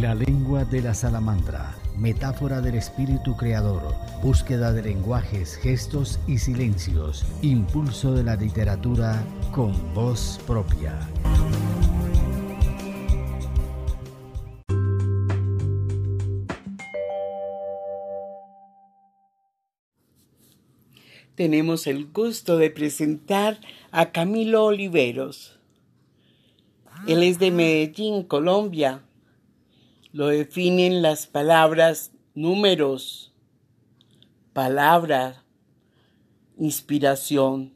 La lengua de la salamandra, metáfora del espíritu creador, búsqueda de lenguajes, gestos y silencios, impulso de la literatura con voz propia. tenemos el gusto de presentar a Camilo Oliveros. Él es de Medellín, Colombia. Lo definen las palabras números, palabra, inspiración.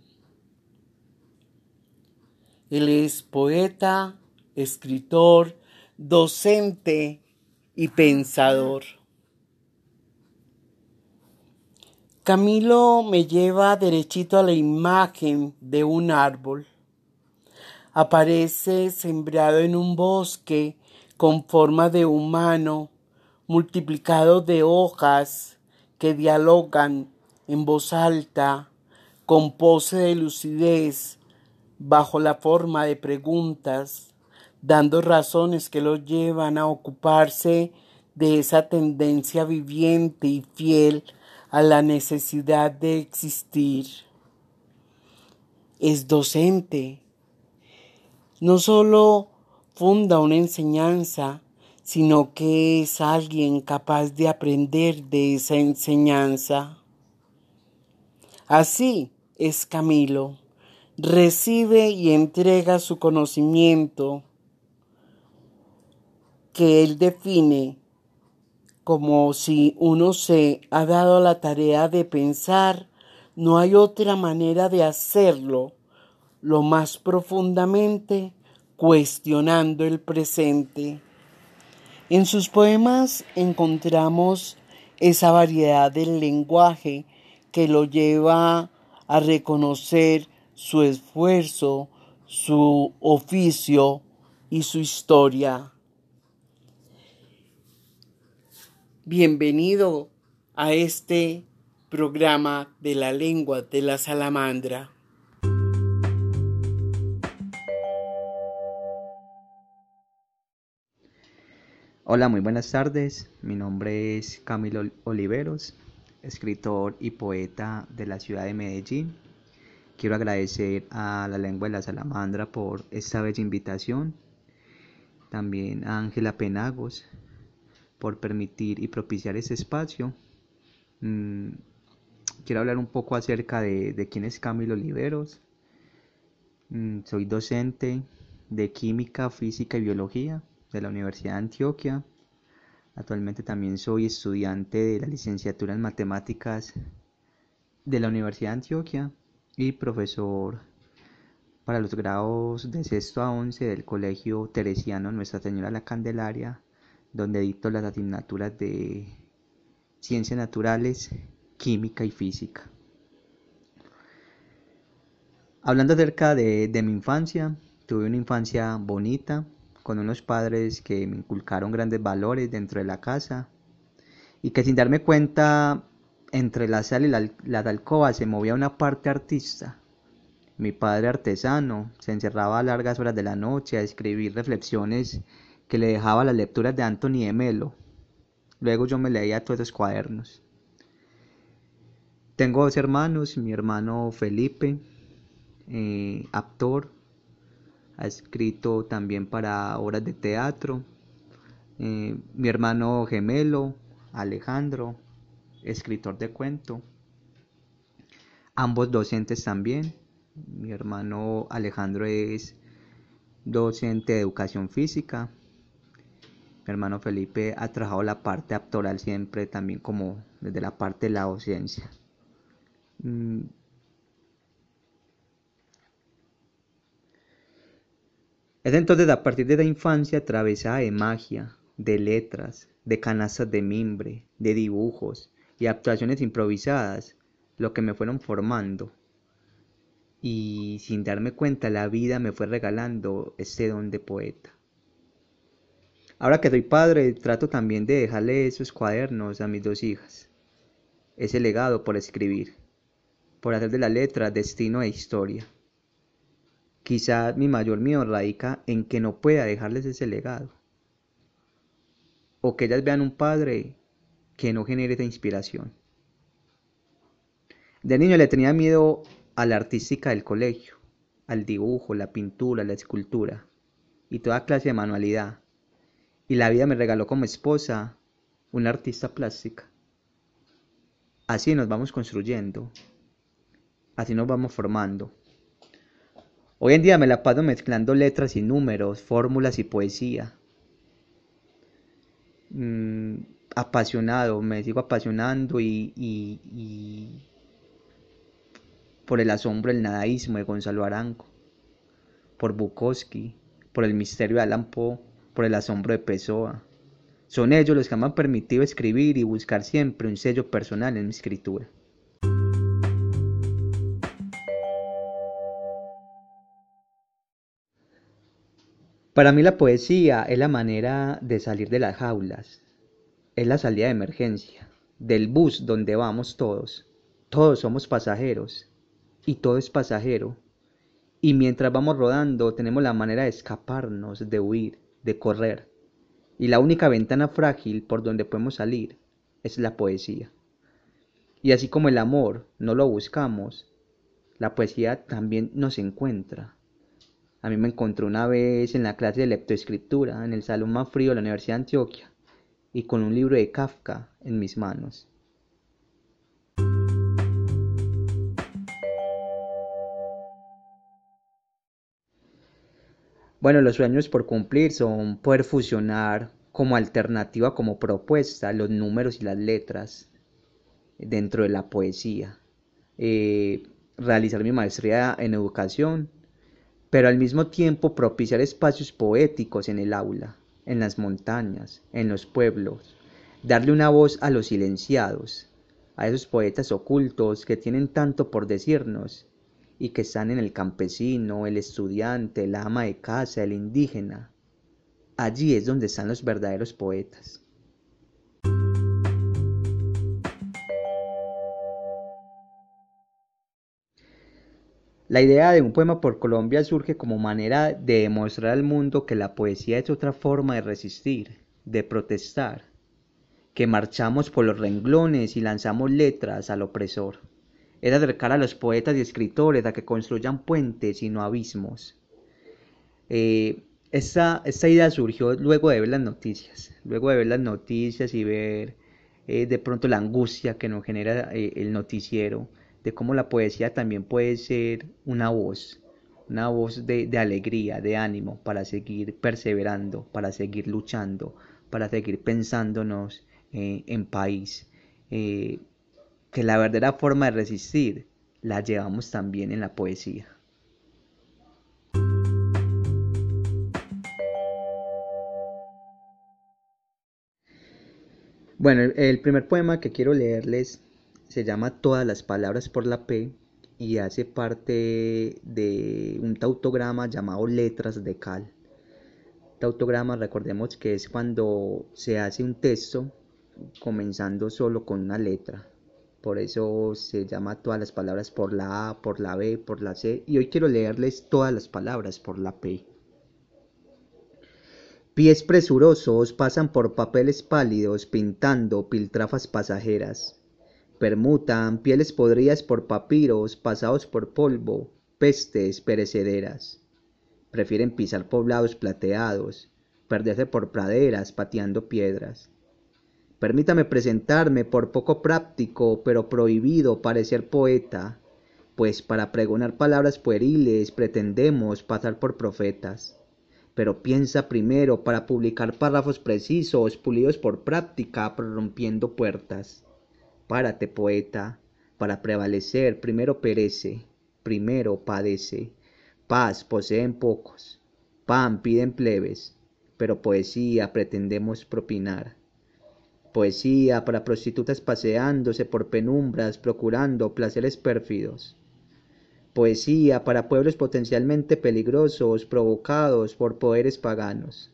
Él es poeta, escritor, docente y pensador. Camilo me lleva derechito a la imagen de un árbol. Aparece sembrado en un bosque con forma de humano, multiplicado de hojas que dialogan en voz alta, con pose de lucidez, bajo la forma de preguntas, dando razones que lo llevan a ocuparse de esa tendencia viviente y fiel a la necesidad de existir. Es docente. No solo funda una enseñanza, sino que es alguien capaz de aprender de esa enseñanza. Así es Camilo. Recibe y entrega su conocimiento que él define como si uno se ha dado la tarea de pensar, no hay otra manera de hacerlo, lo más profundamente cuestionando el presente. En sus poemas encontramos esa variedad del lenguaje que lo lleva a reconocer su esfuerzo, su oficio y su historia. Bienvenido a este programa de la lengua de la salamandra. Hola, muy buenas tardes. Mi nombre es Camilo Oliveros, escritor y poeta de la ciudad de Medellín. Quiero agradecer a la lengua de la salamandra por esta bella invitación. También a Ángela Penagos, por permitir y propiciar ese espacio. Mm, quiero hablar un poco acerca de, quién es Camilo Oliveros. Mm, soy docente de Química, Física y Biología de la Universidad de Antioquia. Actualmente también soy estudiante de la licenciatura en Matemáticas de la Universidad de Antioquia y profesor para los grados de sexto a once del Colegio Teresiano Nuestra Señora la Candelaria donde dicto las asignaturas de ciencias naturales, química y física. Hablando acerca de, mi infancia, tuve una infancia bonita, con unos padres que me inculcaron grandes valores dentro de la casa y que sin darme cuenta entre la sala y la, la alcoba se movía una parte artista. Mi padre artesano se encerraba a largas horas de la noche a escribir reflexiones que le dejaba las lecturas de Anthony de Melo. Luego yo me leía todos esos cuadernos. Tengo dos hermanos, mi hermano Felipe, eh, actor, ha escrito también para obras de teatro. Eh, mi hermano gemelo, Alejandro, escritor de cuento. Ambos docentes también. Mi hermano Alejandro es docente de educación física mi hermano Felipe ha trabajado la parte actoral siempre también como desde la parte de la docencia. Mm. Es entonces a partir de la infancia atravesada de magia, de letras, de canastas de mimbre, de dibujos y actuaciones improvisadas, lo que me fueron formando. Y sin darme cuenta la vida me fue regalando este don de poeta. Ahora que soy padre, trato también de dejarle esos cuadernos a mis dos hijas. Ese legado por escribir, por hacer de la letra destino e historia. Quizá mi mayor miedo radica en que no pueda dejarles ese legado. o que ellas vean un padre que no genere esa inspiración. De niño le tenía miedo a la artística del colegio, al dibujo, la pintura, la escultura y toda clase de manualidad. Y la vida me regaló como esposa una artista plástica. Así nos vamos construyendo, así nos vamos formando. Hoy en día me la paso mezclando letras y números, fórmulas y poesía. Mm, apasionado, me sigo apasionando y, y por el asombro del nadaísmo de Gonzalo Arango, por Bukowski, por el misterio de Alan Poe, por el asombro de Pessoa. Son ellos los que me han permitido escribir y buscar siempre un sello personal en mi escritura. Para mí la poesía es la manera de salir de las jaulas, es la salida de emergencia, del bus donde vamos todos. Todos somos pasajeros y todo es pasajero. Y mientras vamos rodando tenemos la manera de escaparnos, de huir, de correr. Y la única ventana frágil por donde podemos salir es la poesía. Y así como el amor no lo buscamos, la poesía también nos encuentra. A mí me encontró una vez en la clase de leptoescritura en el salón más frío de la Universidad de Antioquia y con un libro de Kafka en mis manos. Bueno, los sueños por cumplir son poder fusionar como alternativa, como propuesta, los números y las letras dentro de la poesía. Eh, realizar mi maestría en educación, pero al mismo tiempo propiciar espacios poéticos en el aula, en las montañas, en los pueblos, darle una voz a los silenciados, a esos poetas ocultos que tienen tanto por decirnos y que están en el campesino, el estudiante, el ama de casa, el indígena. Allí es donde están los verdaderos poetas. La idea de un poema por Colombia surge como manera de demostrar al mundo que la poesía es otra forma de resistir, de protestar, que marchamos por los renglones y lanzamos letras al opresor es acercar a los poetas y escritores a que construyan puentes y no abismos. Eh, esta, idea surgió luego de ver las noticias, luego de ver las noticias y ver eh, de pronto la angustia que nos genera eh, el noticiero, de cómo la poesía también puede ser una voz, una voz de, alegría, de ánimo, para seguir perseverando, para seguir luchando, para seguir pensándonos en país que la verdadera forma de resistir la llevamos también en la poesía. Bueno, el primer poema que quiero leerles se llama Todas las palabras por la P y hace parte de un tautograma llamado Letras de Cal. Tautograma, recordemos que es cuando se hace un texto comenzando solo con una letra, por eso se llama todas las palabras por la A, por la B, por la C. Y hoy quiero leerles todas las palabras por la P. Pies presurosos pasan por papeles pálidos pintando piltrafas pasajeras. Permutan pieles podridas por papiros pasados por polvo, pestes perecederas. Prefieren pisar poblados plateados, perderse por praderas pateando piedras Permítame presentarme por poco práctico, pero prohibido parecer poeta, pues para pregonar palabras pueriles pretendemos pasar por profetas. Pero piensa primero para publicar párrafos precisos, pulidos por práctica, prorrumpiendo puertas. Párate, poeta, para prevalecer, primero perece, primero padece. Paz poseen pocos, pan piden plebes, pero poesía pretendemos propinar. Poesía para prostitutas paseándose por penumbras procurando placeres pérfidos, poesía para pueblos potencialmente peligrosos provocados por poderes paganos,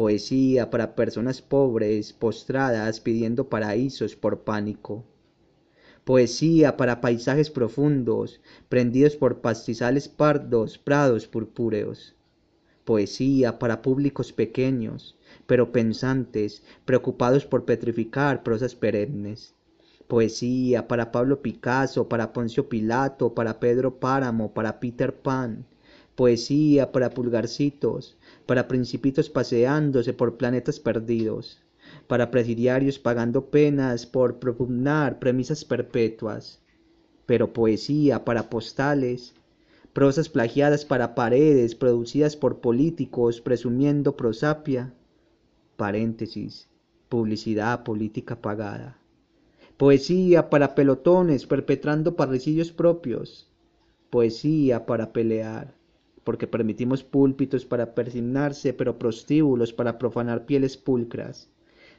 poesía para personas pobres postradas pidiendo paraísos por pánico, poesía para paisajes profundos prendidos por pastizales pardos, prados purpúreos, poesía para públicos pequeños, pero pensantes, preocupados por petrificar prosas perennes. Poesía para Pablo Picasso, para Poncio Pilato, para Pedro Páramo, para Peter Pan. Poesía para pulgarcitos, para principitos paseándose por planetas perdidos, para presidiarios pagando penas por propugnar premisas perpetuas. Pero poesía para postales, prosas plagiadas para paredes producidas por políticos presumiendo prosapia, paréntesis, publicidad política pagada. Poesía para pelotones perpetrando parricidios propios. Poesía para pelear, porque permitimos púlpitos para persignarse, pero prostíbulos para profanar pieles pulcras.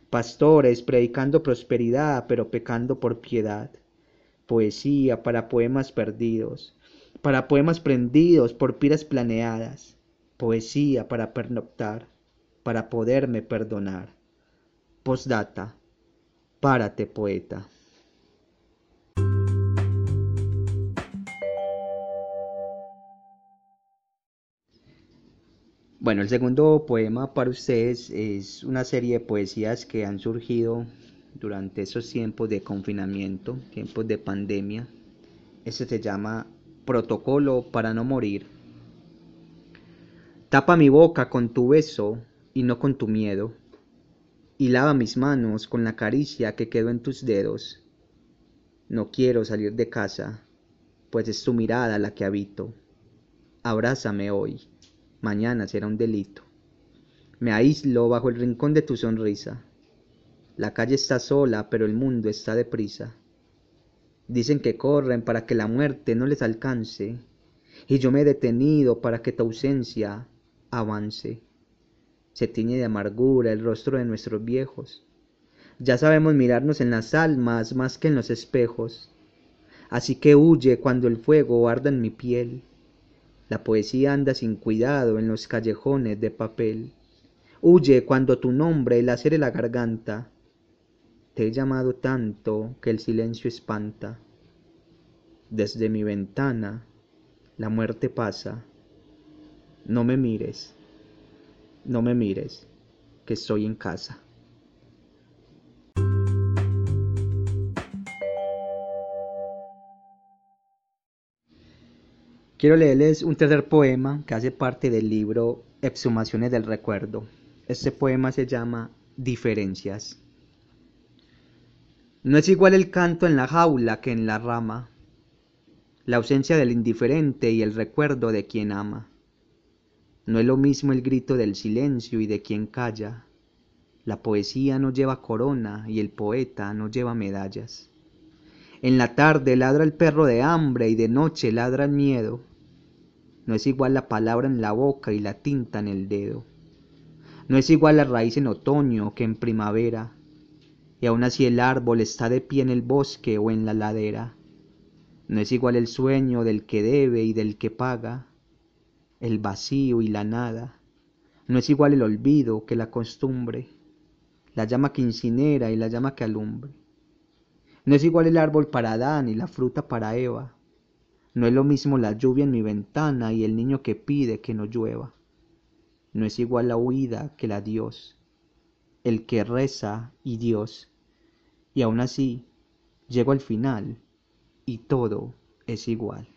Pastores predicando prosperidad, pero pecando por piedad. Poesía para poemas perdidos, para poemas prendidos por piras planeadas, poesía para pernoctar, para poderme perdonar. Postdata. Párate, poeta. Bueno, el segundo poema para ustedes es una serie de poesías que han surgido durante esos tiempos de confinamiento, tiempos de pandemia. Este se llama Protocolo para no morir. Tapa mi boca con tu beso y no con tu miedo, y lava mis manos con la caricia que quedó en tus dedos. No quiero salir de casa, pues es tu mirada la que habito. Abrázame hoy, mañana será un delito. Me aíslo bajo el rincón de tu sonrisa. La calle está sola, pero el mundo está deprisa. Dicen que corren para que la muerte no les alcance, y yo me he detenido para que tu ausencia avance. Se tiñe de amargura el rostro de nuestros viejos. Ya sabemos mirarnos en las almas más que en los espejos. Así que huye cuando el fuego arda en mi piel. La poesía anda sin cuidado en los callejones de papel. Huye cuando tu nombre lacere la garganta te he llamado tanto que el silencio espanta. Desde mi ventana la muerte pasa. No me mires, no me mires, que estoy en casa. Quiero leerles un tercer poema que hace parte del libro Exhumaciones del Recuerdo. Este poema se llama Diferencias. No es igual el canto en la jaula que en la rama, la ausencia del indiferente y el recuerdo de quien ama. No es lo mismo el grito del silencio y de quien calla. La poesía no lleva corona y el poeta no lleva medallas. En la tarde ladra el perro de hambre y de noche ladra el miedo. No es igual la palabra en la boca y la tinta en el dedo. No es igual la raíz en otoño que en primavera y aun así el árbol está de pie en el bosque o en la ladera. No es igual el sueño del que debe y del que paga, el vacío y la nada. No es igual el olvido que la costumbre, la llama que incinera y la llama que alumbre. No es igual el árbol para Adán y la fruta para Eva. No es lo mismo la lluvia en mi ventana y el niño que pide que no llueva. No es igual la huida que la Dios, el que reza y Dios y aún así, llego al final y todo es igual.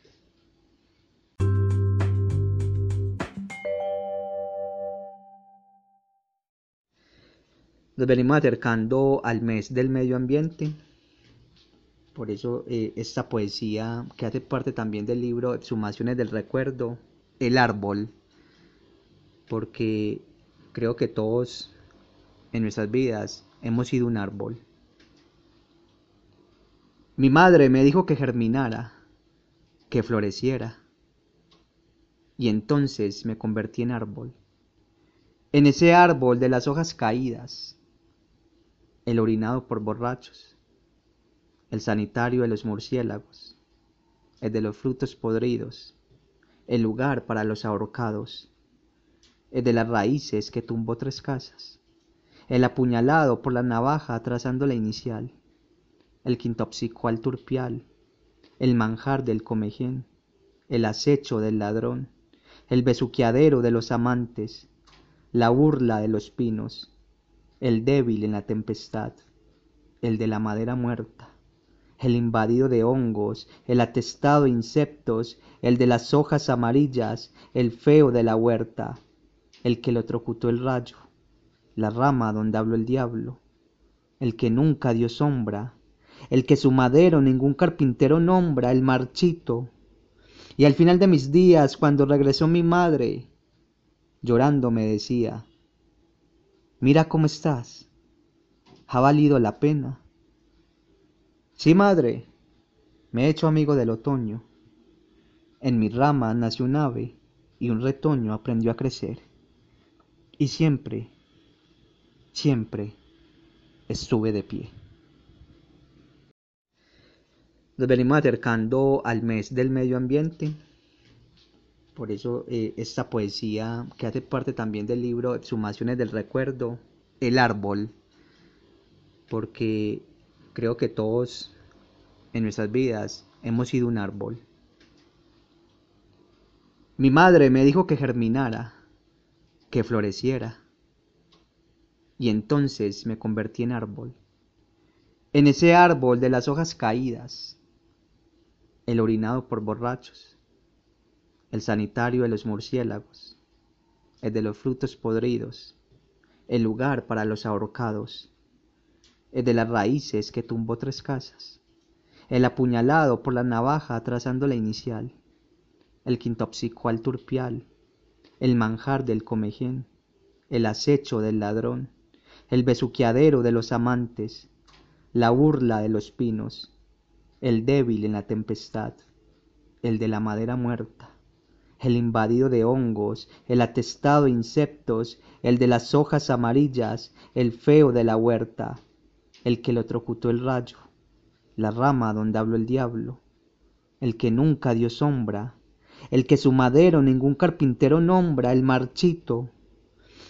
Nos venimos acercando al mes del medio ambiente. Por eso eh, esta poesía que hace parte también del libro Exhumaciones del Recuerdo, El Árbol, porque creo que todos en nuestras vidas hemos sido un árbol. Mi madre me dijo que germinara, que floreciera. Y entonces me convertí en árbol. En ese árbol de las hojas caídas, el orinado por borrachos, el sanitario de los murciélagos, el de los frutos podridos, el lugar para los ahorcados, el de las raíces que tumbó tres casas, el apuñalado por la navaja trazando la inicial el quintopsico al turpial, el manjar del comején, el acecho del ladrón, el besuqueadero de los amantes, la burla de los pinos, el débil en la tempestad, el de la madera muerta, el invadido de hongos, el atestado de insectos, el de las hojas amarillas, el feo de la huerta, el que lo trocutó el rayo, la rama donde habló el diablo, el que nunca dio sombra, el que su madero ningún carpintero nombra, el marchito. Y al final de mis días, cuando regresó mi madre, llorando me decía, mira cómo estás, ha valido la pena. Sí, madre, me he hecho amigo del otoño. En mi rama nació un ave y un retoño aprendió a crecer. Y siempre, siempre estuve de pie. Nos venimos acercando al mes del medio ambiente. Por eso eh, esta poesía que hace parte también del libro Exhumaciones del Recuerdo, El Árbol, porque creo que todos en nuestras vidas hemos sido un árbol. Mi madre me dijo que germinara, que floreciera, y entonces me convertí en árbol. En ese árbol de las hojas caídas, el orinado por borrachos, el sanitario de los murciélagos, el de los frutos podridos, el lugar para los ahorcados, de las raíces que tumbó tres casas, el apuñalado por la navaja trazando la inicial, el quintopsico al turpial, el manjar del comején, el acecho del ladrón, el besuqueadero de los amantes, la burla de los pinos, el débil en la tempestad, el de la madera muerta, el invadido de hongos, el atestado de insectos, el de las hojas amarillas, el feo de la huerta, el que lo trocutó el rayo, la rama donde habló el diablo, el que nunca dio sombra, el que su madero ningún carpintero nombra, el marchito.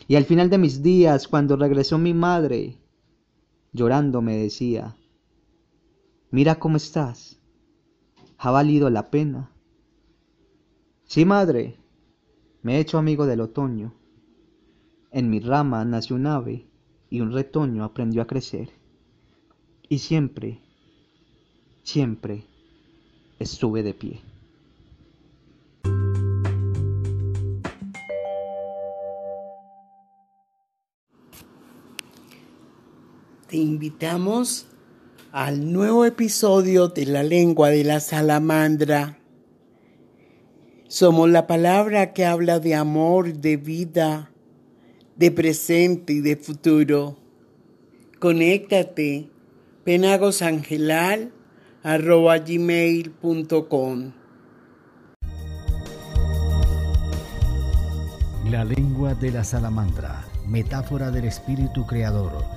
Y al final de mis días, cuando regresó mi madre, llorando me decía, Mira cómo estás. Ha valido la pena. Sí, madre, me he hecho amigo del otoño. En mi rama nació un ave y un retoño aprendió a crecer. Y siempre, siempre estuve de pie. Te invitamos al nuevo episodio de la lengua de la salamandra. Somos la palabra que habla de amor, de vida, de presente y de futuro. Conéctate penagosangelal.com La lengua de la salamandra, metáfora del espíritu creador